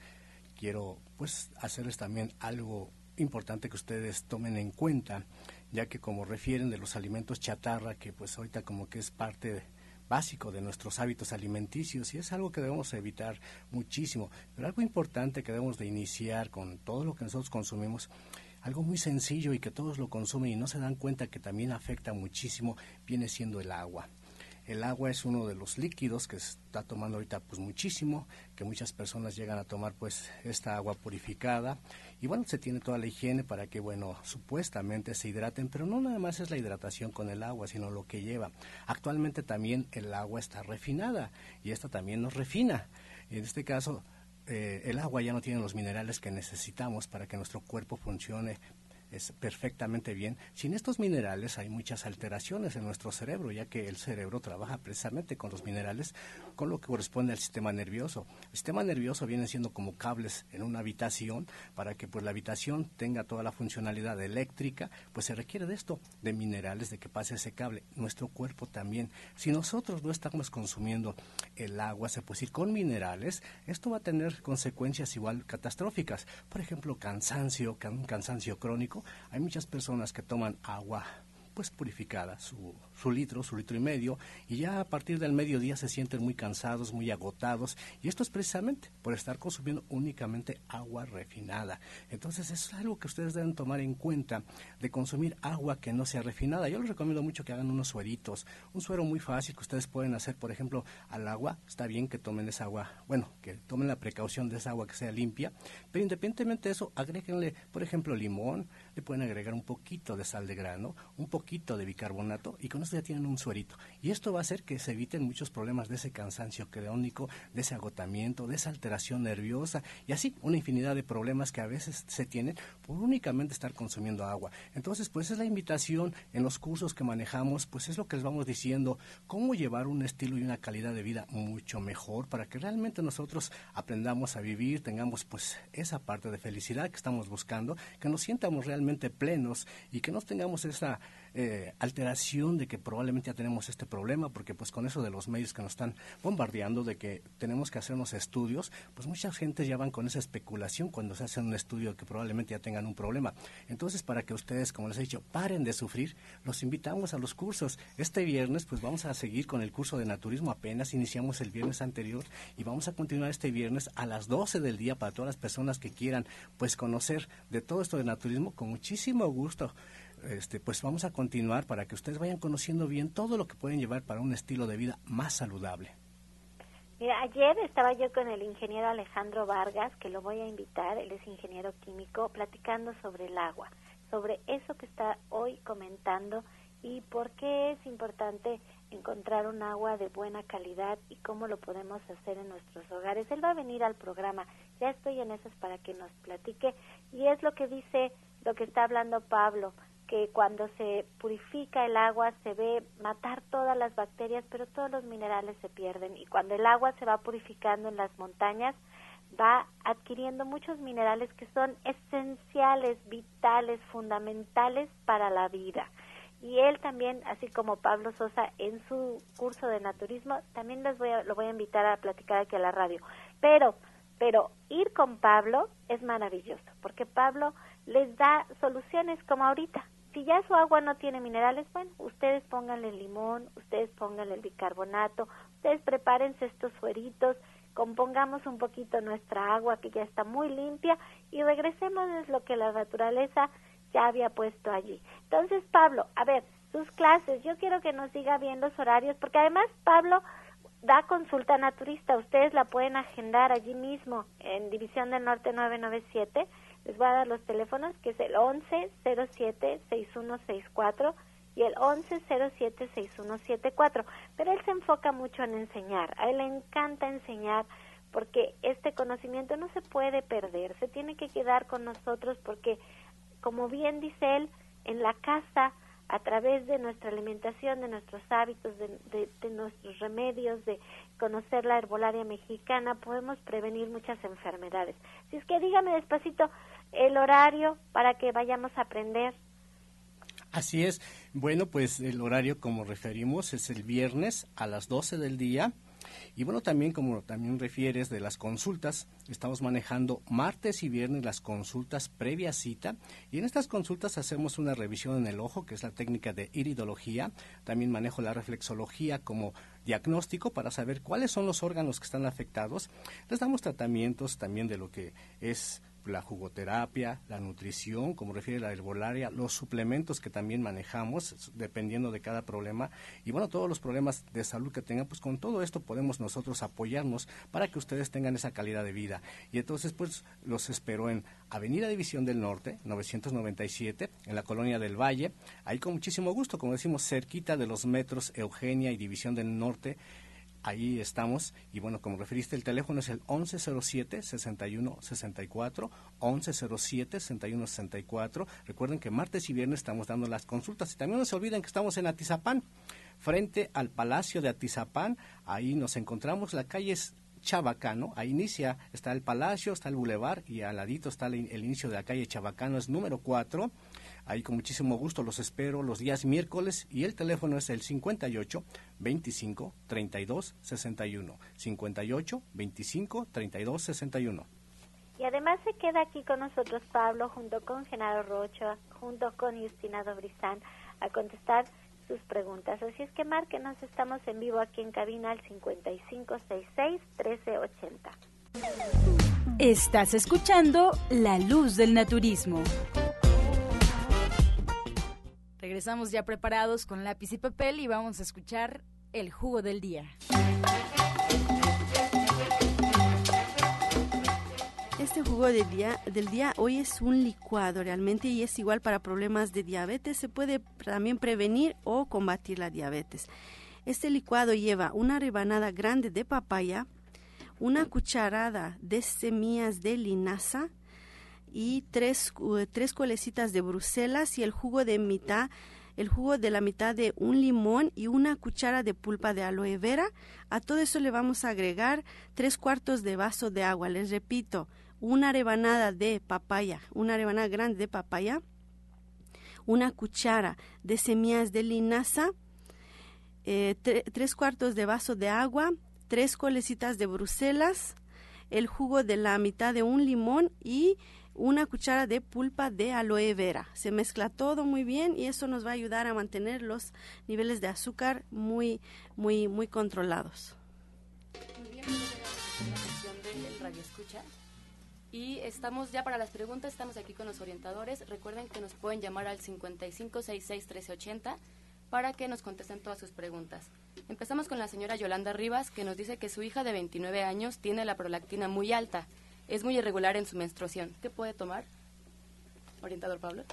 Speaker 10: quiero pues hacerles también algo importante que ustedes tomen en cuenta, ya que como refieren de los alimentos chatarra, que pues ahorita como que es parte básico de nuestros hábitos alimenticios y es algo que debemos evitar muchísimo. Pero algo importante que debemos de iniciar con todo lo que nosotros consumimos, algo muy sencillo y que todos lo consumen y no se dan cuenta que también afecta muchísimo, viene siendo el agua. El agua es uno de los líquidos que está tomando ahorita pues muchísimo, que muchas personas llegan a tomar pues esta agua purificada y bueno, se tiene toda la higiene para que bueno, supuestamente se hidraten, pero no nada más es la hidratación con el agua, sino lo que lleva. Actualmente también el agua está refinada y esta también nos refina. En este caso, eh, el agua ya no tiene los minerales que necesitamos para que nuestro cuerpo funcione es perfectamente bien. Sin estos minerales hay muchas alteraciones en nuestro cerebro, ya que el cerebro trabaja precisamente con los minerales, con lo que corresponde al sistema nervioso. El sistema nervioso viene siendo como cables en una habitación para que pues la habitación tenga toda la funcionalidad eléctrica, pues se requiere de esto, de minerales, de que pase ese cable. Nuestro cuerpo también. Si nosotros no estamos consumiendo el agua, se puede decir, con minerales, esto va a tener consecuencias igual catastróficas. Por ejemplo, cansancio, cansancio crónico, hay muchas personas que toman agua pues purificada, su, su litro, su litro y medio, y ya a partir del mediodía se sienten muy cansados, muy agotados, y esto es precisamente por estar consumiendo únicamente agua refinada. Entonces es algo que ustedes deben tomar en cuenta de consumir agua que no sea refinada. Yo les recomiendo mucho que hagan unos sueritos, un suero muy fácil que ustedes pueden hacer, por ejemplo, al agua, está bien que tomen esa agua, bueno, que tomen la precaución de esa agua que sea limpia, pero independientemente de eso, agréguenle, por ejemplo, limón, le pueden agregar un poquito de sal de grano, un poquito de bicarbonato y con ya tienen un suerito. Y esto va a hacer que se eviten muchos problemas de ese cansancio crónico, de ese agotamiento, de esa alteración nerviosa y así una infinidad de problemas que a veces se tienen por únicamente estar consumiendo agua. Entonces, pues es la invitación en los cursos que manejamos, pues es lo que les vamos diciendo, cómo llevar un estilo y una calidad de vida mucho mejor para que realmente nosotros aprendamos a vivir, tengamos pues esa parte de felicidad que estamos buscando, que nos sientamos realmente plenos y que no tengamos esa eh, alteración de que probablemente ya tenemos este problema, porque pues con eso de los medios que nos están bombardeando, de que tenemos que hacernos estudios, pues mucha gente ya van con esa especulación cuando se hace un estudio que probablemente ya tengan un problema. Entonces, para que ustedes, como les he dicho, paren de sufrir, los invitamos a los cursos. Este viernes, pues vamos a seguir con el curso de naturismo, apenas iniciamos el viernes anterior y vamos a continuar este viernes a las 12 del día para todas las personas que quieran pues conocer de todo esto de naturismo con muchísimo gusto este, pues vamos a continuar para que ustedes vayan conociendo bien todo lo que pueden llevar para un estilo de vida más saludable.
Speaker 3: Mira, ayer estaba yo con el ingeniero Alejandro Vargas, que lo voy a invitar, él es ingeniero químico, platicando sobre el agua, sobre eso que está hoy comentando y por qué es importante encontrar un agua de buena calidad y cómo lo podemos hacer en nuestros hogares. Él va a venir al programa, ya estoy en esas para que nos platique y es lo que dice, lo que está hablando Pablo, que cuando se purifica el agua se ve matar todas las bacterias, pero todos los minerales se pierden. Y cuando el agua se va purificando en las montañas, va adquiriendo muchos minerales que son esenciales, vitales, fundamentales para la vida. Y él también, así como Pablo Sosa, en su curso de naturismo, también les voy a, lo voy a invitar a platicar aquí a la radio. Pero, pero ir con Pablo es maravilloso, porque Pablo les da soluciones como ahorita si ya su agua no tiene minerales, bueno, ustedes pónganle limón, ustedes pónganle el bicarbonato, ustedes prepárense estos sueritos, compongamos un poquito nuestra agua que ya está muy limpia y regresemos a lo que la naturaleza ya había puesto allí. Entonces, Pablo, a ver, sus clases, yo quiero que nos diga bien los horarios, porque además Pablo da consulta naturista, ustedes la pueden agendar allí mismo en División del Norte 997 les voy a dar los teléfonos, que es el 1107-6164 y el 1107-6174. Pero él se enfoca mucho en enseñar. A él le encanta enseñar porque este conocimiento no se puede perder, se tiene que quedar con nosotros porque, como bien dice él, en la casa a través de nuestra alimentación, de nuestros hábitos, de, nuestros remedios, de conocer la herbolaria mexicana, podemos prevenir muchas enfermedades. Si es que dígame despacito, el horario para que vayamos a aprender.
Speaker 10: Así es. Bueno, pues el horario, como referimos, es el viernes a las 12 del día. Y bueno, también como también refieres de las consultas, estamos manejando martes y viernes las consultas previa cita y en estas consultas hacemos una revisión en el ojo, que es la técnica de iridología. También manejo la reflexología como diagnóstico para saber cuáles son los órganos que están afectados. Les damos tratamientos también de lo que es la jugoterapia, la nutrición, como refiere la herbolaria, los suplementos que también manejamos, dependiendo de cada problema, y bueno, todos los problemas de salud que tengan, pues con todo esto podemos nosotros apoyarnos para que ustedes tengan esa calidad de vida. Y entonces, pues los espero en Avenida División del Norte, 997, en la Colonia del Valle, ahí con muchísimo gusto, como decimos, cerquita de los metros Eugenia y División del Norte, ahí estamos. Y bueno, como referiste, el teléfono es el 1107-6164, 1107-6164. Recuerden que martes y viernes estamos dando las consultas. Y también no se olviden que estamos en Atizapán, frente al Palacio de Atizapán. Ahí nos encontramos, la calle es Chabacano, ahí inicia, está el palacio, está el bulevar y al ladito está el inicio de la calle Chabacano, es número 4 Ahí con muchísimo gusto los espero los días miércoles y el teléfono es el 58 25 32 61. 58 25 32 61.
Speaker 3: Y además se queda aquí con nosotros Pablo junto con Genaro Rocha, junto con Justina Dobrizán a contestar sus preguntas. Así es que márquenos, estamos en vivo aquí en cabina al 5566-1380.
Speaker 1: Estás escuchando La Luz del Naturismo. Regresamos ya preparados con lápiz y papel y vamos a escuchar el jugo del día.
Speaker 4: Este jugo del día, del día hoy es un licuado realmente y es igual para problemas de diabetes. Se puede también prevenir o combatir la diabetes. Este licuado lleva una rebanada grande de papaya, una cucharada de semillas de linaza, y tres, tres colecitas de Bruselas y el jugo de mitad el jugo de la mitad de un limón y una cuchara de pulpa de aloe vera. A todo eso le vamos a agregar tres cuartos de vaso de agua. Les repito, una rebanada de papaya, una rebanada grande de papaya, una cuchara de semillas de linaza, eh, tres cuartos de vaso de agua, tres colecitas de Bruselas, el jugo de la mitad de un limón y una cuchara de pulpa de aloe vera. Se mezcla todo muy bien y eso nos va a ayudar a mantener los niveles de azúcar muy, muy, muy controlados. Muy bien.
Speaker 11: Y estamos ya para las preguntas, estamos aquí con los orientadores. Recuerden que nos pueden llamar al 5566-1380 para que nos contesten todas sus preguntas. Empezamos con la señora Yolanda Rivas, que nos dice que su hija de 29 años tiene la prolactina muy alta es muy irregular en su menstruación. ¿Qué puede tomar? Orientador Pablo.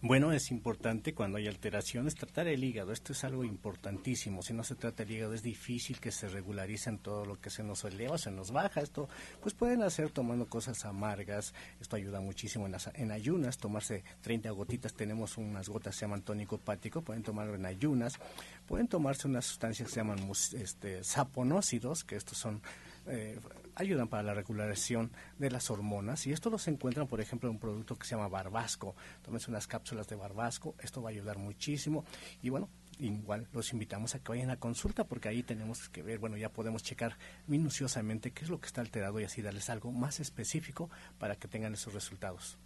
Speaker 10: Bueno, es importante cuando hay alteraciones tratar el hígado. Esto es algo importantísimo. Si no se trata el hígado, es difícil que se regularice en todo lo que se nos eleva, se nos baja. Esto, pues pueden hacer tomando cosas amargas. Esto ayuda muchísimo en, las, en ayunas. Tomarse 30 gotitas. Tenemos unas gotas que se llaman tónico hepático. Pueden tomarlo en ayunas. Pueden tomarse unas sustancias que se llaman este, saponócidos, que estos son eh, ayudan para la regulación de las hormonas y esto lo se encuentran, por ejemplo, en un producto que se llama Barbasco. Tómense unas cápsulas de Barbasco, esto va a ayudar muchísimo y bueno, igual los invitamos a que vayan a consulta porque ahí tenemos que ver, bueno, ya podemos checar minuciosamente qué es lo que está alterado y así darles algo más específico para que tengan esos resultados.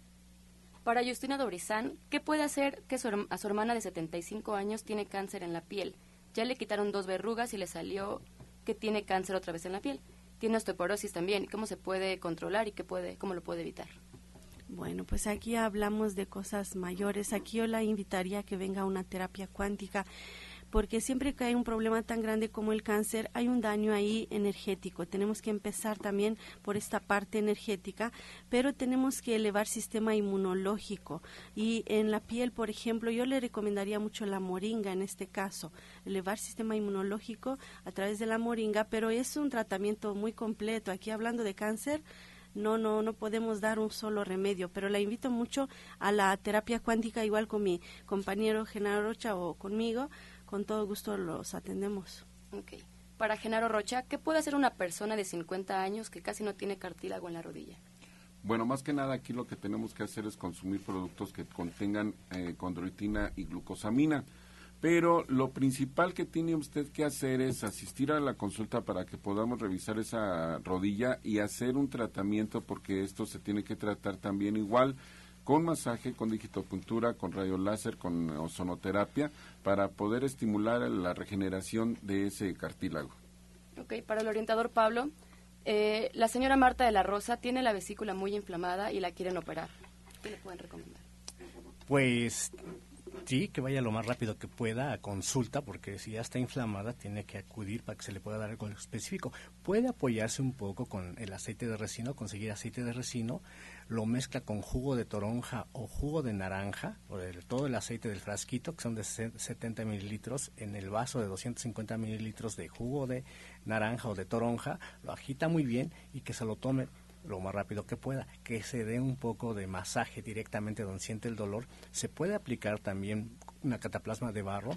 Speaker 11: Para Justina Dobrizán, ¿qué puede hacer que a su hermana de 75 años tiene cáncer en la piel? Ya le quitaron dos verrugas y le salió que tiene cáncer otra vez en la piel tiene osteoporosis también. ¿Cómo se puede controlar y qué puede, cómo lo puede evitar?
Speaker 4: Bueno, pues aquí hablamos de cosas mayores. Aquí yo la invitaría a que venga a una terapia cuántica porque siempre que hay un problema tan grande como el cáncer, hay un daño ahí energético. Tenemos que empezar también por esta parte energética, pero tenemos que elevar sistema inmunológico. Y en la piel, por ejemplo, yo le recomendaría mucho la moringa en este caso, elevar sistema inmunológico a través de la moringa, pero es un tratamiento muy completo. Aquí hablando de cáncer, no, no, no podemos dar un solo remedio, pero la invito mucho a la terapia cuántica, igual con mi compañero Genaro Rocha o conmigo, con todo gusto los atendemos.
Speaker 11: Ok. Para Genaro Rocha, ¿qué puede hacer una persona de 50 años que casi no tiene cartílago en la rodilla?
Speaker 9: Bueno, más que nada aquí lo que tenemos que hacer es consumir productos que contengan eh, condroitina y glucosamina. Pero lo principal que tiene usted que hacer es asistir a la consulta para que podamos revisar esa rodilla y hacer un tratamiento porque esto se tiene que tratar también igual con masaje, con digitopuntura, con rayo láser, con ozonoterapia para poder estimular la regeneración de ese cartílago.
Speaker 11: Ok, para el orientador Pablo, eh, la señora Marta de la Rosa tiene la vesícula muy inflamada y la quieren operar. ¿Qué le pueden recomendar?
Speaker 10: Pues sí, que vaya lo más rápido que pueda a consulta, porque si ya está inflamada, tiene que acudir para que se le pueda dar algo específico. Puede apoyarse un poco con el aceite de resino, conseguir aceite de resino, lo mezcla con jugo de toronja o jugo de naranja, o todo el aceite del frasquito, que son de 70 mililitros, en el vaso de 250 mililitros de jugo de naranja o de toronja, lo agita muy bien y que se lo tome lo más rápido que pueda, que se dé un poco de masaje directamente donde siente el dolor. Se puede aplicar también una cataplasma de barro,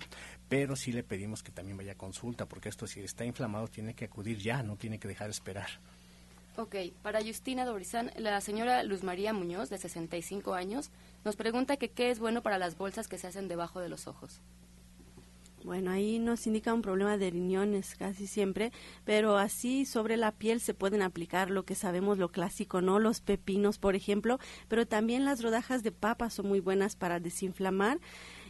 Speaker 10: pero sí le pedimos que también vaya a consulta, porque esto si está inflamado tiene que acudir ya, no tiene que dejar esperar.
Speaker 11: Ok, para Justina Dorizán, la señora Luz María Muñoz, de 65 años, nos pregunta que qué es bueno para las bolsas que se hacen debajo de los ojos.
Speaker 4: Bueno, ahí nos indica un problema de riñones casi siempre, pero así sobre la piel se pueden aplicar lo que sabemos, lo clásico, ¿no? Los pepinos, por ejemplo, pero también las rodajas de papa son muy buenas para desinflamar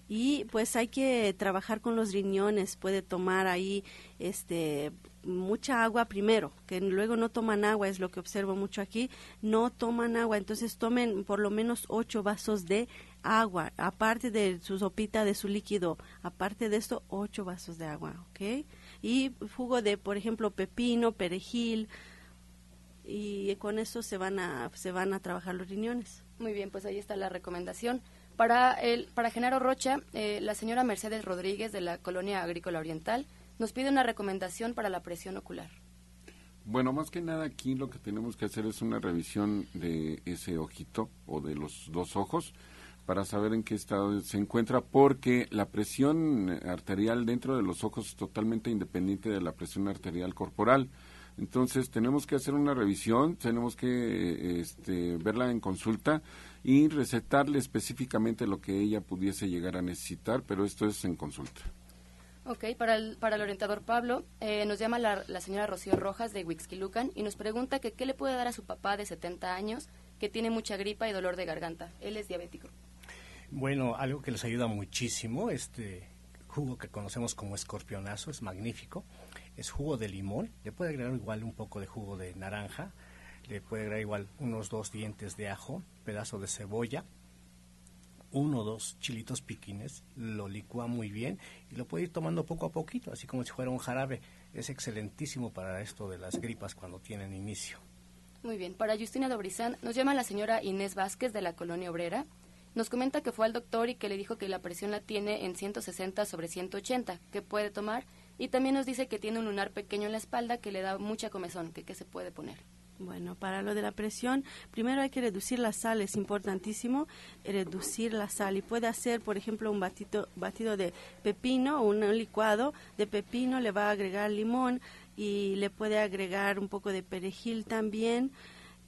Speaker 4: y pues hay que trabajar con los riñones, puede tomar ahí este mucha agua primero, que luego no toman agua, es lo que observo mucho aquí, no toman agua, entonces tomen por lo menos ocho vasos de agua, aparte de su sopita, de su líquido, aparte de esto, ocho vasos de agua, ¿ok? Y jugo de, por ejemplo, pepino, perejil, y con eso se van a, se van a trabajar los riñones.
Speaker 11: Muy bien, pues ahí está la recomendación. Para, el, para Genaro Rocha, eh, la señora Mercedes Rodríguez de la Colonia Agrícola Oriental nos pide una recomendación para la presión ocular.
Speaker 9: Bueno, más que nada aquí lo que tenemos que hacer es una revisión de ese ojito o de los dos ojos para saber en qué estado se encuentra, porque la presión arterial dentro de los ojos es totalmente independiente de la presión arterial corporal. Entonces tenemos que hacer una revisión, tenemos que este, verla en consulta y recetarle específicamente lo que ella pudiese llegar a necesitar, pero esto es en consulta.
Speaker 11: Ok, para el, para el orientador Pablo, eh, nos llama la, la, señora Rocío Rojas de Huixquilucan y nos pregunta que qué le puede dar a su papá de 70 años que tiene mucha gripa y dolor de garganta. Él es diabético.
Speaker 10: Bueno, algo que les ayuda muchísimo, este jugo que conocemos como escorpionazo, es magnífico. Es jugo de limón, le puede agregar igual un poco de jugo de naranja, le puede agregar igual unos dos dientes de ajo, pedazo de cebolla, uno o dos chilitos piquines, lo licúa muy bien y lo puede ir tomando poco a poquito, así como si fuera un jarabe. Es excelentísimo para esto de las gripas cuando tienen inicio.
Speaker 11: Muy bien, para Justina Dobrizán nos llama la señora Inés Vázquez de la Colonia Obrera nos comenta que fue al doctor y que le dijo que la presión la tiene en 160 sobre 180, que puede tomar. Y también nos dice que tiene un lunar pequeño en la espalda que le da mucha comezón, que qué se puede poner.
Speaker 4: Bueno, para lo de la presión, primero hay que reducir la sal, es importantísimo reducir la sal. Y puede hacer, por ejemplo, un batido, batido de pepino un licuado de pepino, le va a agregar limón y le puede agregar un poco de perejil también.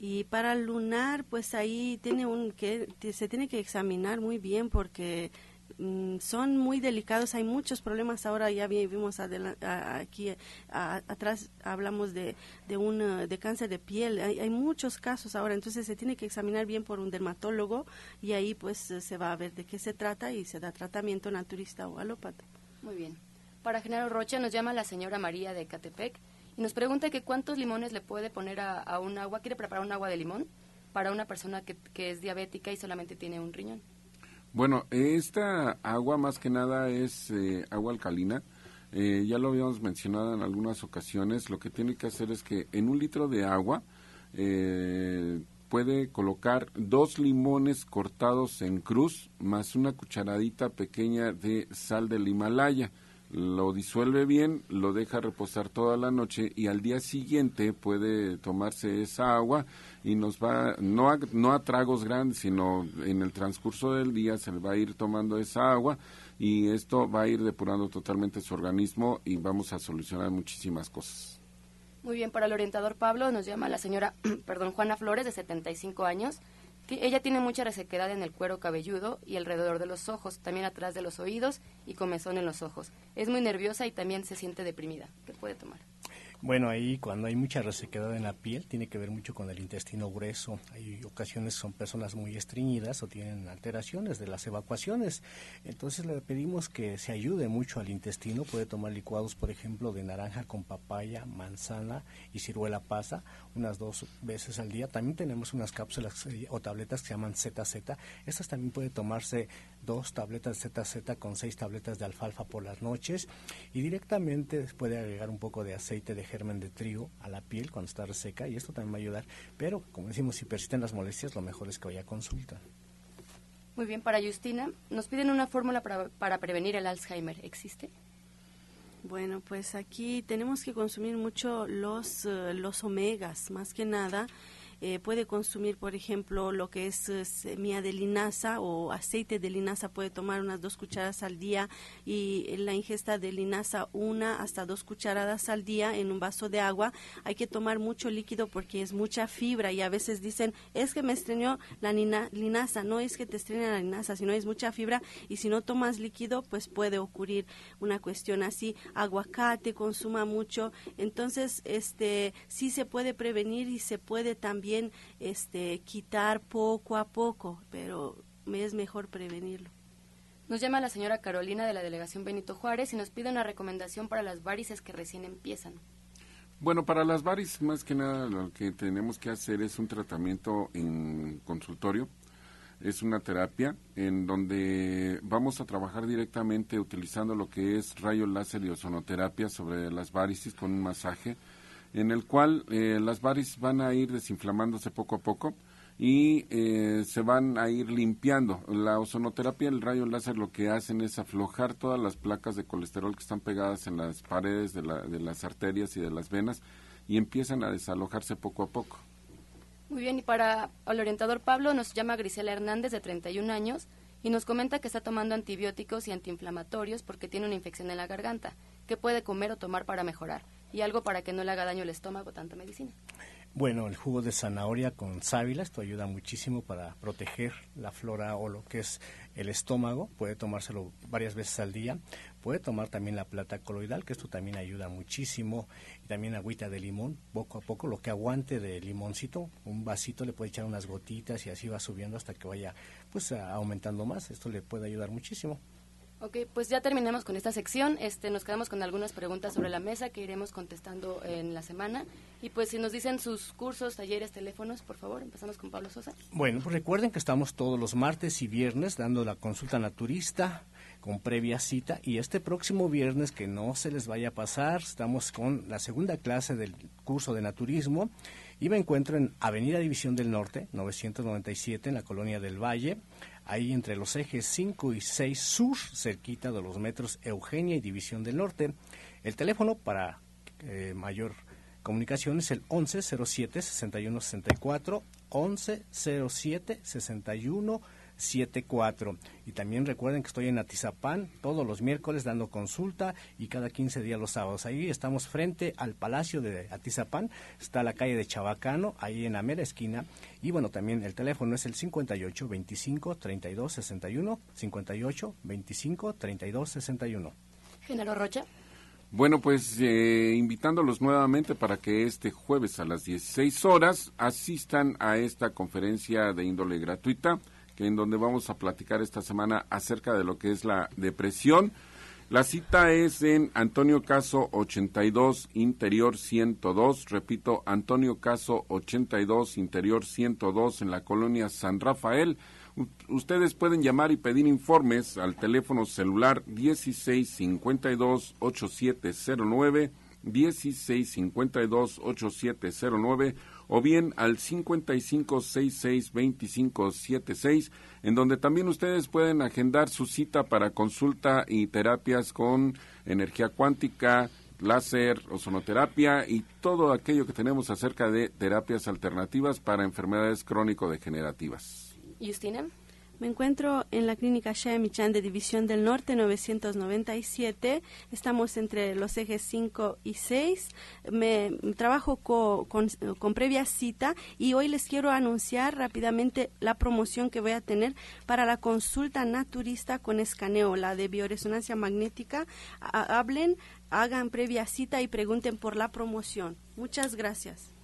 Speaker 4: Y para lunar, pues ahí tiene un que se tiene que examinar muy bien porque mm, son muy delicados. Hay muchos problemas. Ahora ya vimos aquí atrás hablamos de de un de cáncer de piel. Hay, hay, muchos casos ahora. Entonces se tiene que examinar bien por un dermatólogo y ahí pues se va a ver de qué se trata y se da tratamiento naturista o alópata.
Speaker 11: Muy bien. Para Genaro Rocha nos llama la señora María de Catepec y nos pregunta que cuántos limones le puede poner a, un agua, quiere preparar un agua de limón para una persona que, es diabética y solamente tiene un riñón.
Speaker 9: Bueno, esta agua más que nada es eh, agua alcalina. Eh, ya lo habíamos mencionado en algunas ocasiones. Lo que tiene que hacer es que en un litro de agua eh, puede colocar dos limones cortados en cruz más una cucharadita pequeña de sal del Himalaya lo disuelve bien, lo deja reposar toda la noche y al día siguiente puede tomarse esa agua y nos va, no a, no a tragos grandes, sino en el transcurso del día se le va a ir tomando esa agua y esto va a ir depurando totalmente su organismo y vamos a solucionar muchísimas cosas.
Speaker 11: Muy bien, para el orientador Pablo nos llama la señora, *clears throat* perdón, Juana Flores, de 75 años. Ella tiene mucha resequedad en el cuero cabelludo y alrededor de los ojos, también atrás de los oídos y comezón en los ojos. Es muy nerviosa y también se siente deprimida. ¿Qué puede tomar?
Speaker 10: Bueno, ahí cuando hay mucha resequedad en la piel tiene que ver mucho con el intestino grueso. Hay ocasiones son personas muy estreñidas o tienen alteraciones de las evacuaciones. Entonces le pedimos que se ayude mucho al intestino. Puede tomar licuados, por ejemplo, de naranja con papaya, manzana y ciruela pasa unas dos veces al día. También tenemos unas cápsulas eh, o tabletas que se llaman ZZ. Estas también puede tomarse dos tabletas de ZZ con seis tabletas de alfalfa por las noches y directamente puede agregar un poco de aceite de germen de trigo a la piel cuando está reseca y esto también va a ayudar. Pero, como decimos, si persisten las molestias, lo mejor es que vaya a consulta.
Speaker 11: Muy bien, para Justina, nos piden una fórmula para, para prevenir el Alzheimer. ¿Existe?
Speaker 4: Bueno, pues aquí tenemos que consumir mucho los, uh, los omegas, más que nada eh, puede consumir, por ejemplo, lo que es eh, semilla de linaza o aceite de linaza, puede tomar unas dos cucharadas al día y la ingesta de linaza una hasta dos cucharadas al día en un vaso de agua. Hay que tomar mucho líquido porque es mucha fibra y a veces dicen, es que me estreñó la linaza, no es que te estrene la linaza, sino es mucha fibra y si no tomas líquido, pues puede ocurrir una cuestión así. Aguacate consuma mucho, entonces este sí se puede prevenir y se puede también este, quitar poco a poco, pero es mejor prevenirlo.
Speaker 11: Nos llama la señora Carolina de la delegación Benito Juárez y nos pide una recomendación para las varices que recién empiezan.
Speaker 9: Bueno, para las varices más que nada lo que tenemos que hacer es un tratamiento en consultorio, es una terapia en donde vamos a trabajar directamente utilizando lo que es rayo láser y ozonoterapia sobre las varices con un masaje en el cual eh, las varices van a ir desinflamándose poco a poco y eh, se van a ir limpiando. La ozonoterapia, el rayo láser lo que hacen es aflojar todas las placas de colesterol que están pegadas en las paredes de, de las arterias y de las venas y empiezan a desalojarse poco a poco.
Speaker 11: Muy bien, y para el orientador Pablo nos llama Grisela Hernández de 31 años y nos comenta que está tomando antibióticos y antiinflamatorios porque tiene una infección en la garganta. ¿Qué puede comer o tomar para mejorar? Y algo para que no le haga daño el estómago tanta medicina.
Speaker 10: Bueno, el jugo de zanahoria con sábila, esto ayuda muchísimo para proteger la flora o lo que es el estómago. Puede tomárselo varias veces al día. Puede tomar también la plata coloidal, que esto también ayuda muchísimo. Y también agüita de limón, poco a poco, lo que aguante de limoncito. Un vasito le puede echar unas gotitas y así va subiendo hasta que vaya pues aumentando más. Esto le puede ayudar muchísimo.
Speaker 11: Ok, pues ya terminamos con esta sección. Este, nos quedamos con algunas preguntas sobre la mesa que iremos contestando en la semana. Y pues si nos dicen sus cursos, talleres, teléfonos, por favor, empezamos con Pablo Sosa.
Speaker 10: Bueno, pues recuerden que estamos todos los martes y viernes dando la consulta naturista con previa cita y este próximo viernes que no se les vaya a pasar, estamos con la segunda clase del curso de naturismo y me encuentro en Avenida División del Norte, 997 en la colonia del Valle ahí entre los ejes 5 y 6 sur, cerquita de los metros Eugenia y División del Norte. El teléfono para eh, mayor comunicación es el 1107 6164 1107 61 74. Y también recuerden que estoy en Atizapán todos los miércoles dando consulta y cada 15 días los sábados. Ahí estamos frente al Palacio de Atizapán, está la calle de Chabacano, ahí en la mera esquina. Y bueno, también el teléfono es el 58 25 32 61, 58 25 32 61.
Speaker 11: Genaro Rocha.
Speaker 9: Bueno, pues eh, invitándolos nuevamente para que este jueves a las 16 horas asistan a esta conferencia de índole gratuita en donde vamos a platicar esta semana acerca de lo que es la depresión. La cita es en Antonio Caso 82, Interior 102. Repito, Antonio Caso 82, Interior 102, en la colonia San Rafael. ustedes pueden llamar y pedir informes al teléfono celular 1652 8709 1652 8709 o bien al 55662576, en donde también ustedes pueden agendar su cita para consulta y terapias con energía cuántica, láser, ozonoterapia y todo aquello que tenemos acerca de terapias alternativas para enfermedades crónico-degenerativas.
Speaker 4: Me encuentro en la clínica Shaya de División del Norte 997. Estamos entre los ejes 5 y 6. Me trabajo con, con, previa cita y hoy les quiero anunciar rápidamente la promoción que voy a tener para la consulta naturista con escaneo, la de bioresonancia magnética. hablen, hagan previa cita y pregunten por la promoción. Muchas gracias.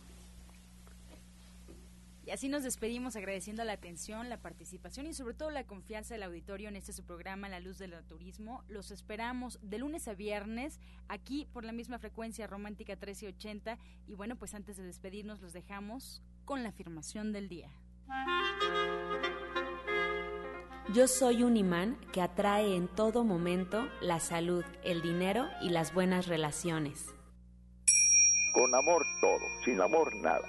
Speaker 1: Y así nos despedimos agradeciendo la atención, la participación y sobre todo la confianza del auditorio en este su programa La Luz del Turismo. Los esperamos de lunes a viernes aquí por la misma frecuencia romántica 1380 y bueno, pues antes de despedirnos los dejamos con la afirmación del día.
Speaker 2: Yo soy un imán que atrae en todo momento la salud, el dinero y las buenas relaciones.
Speaker 5: Con amor todo, sin amor nada.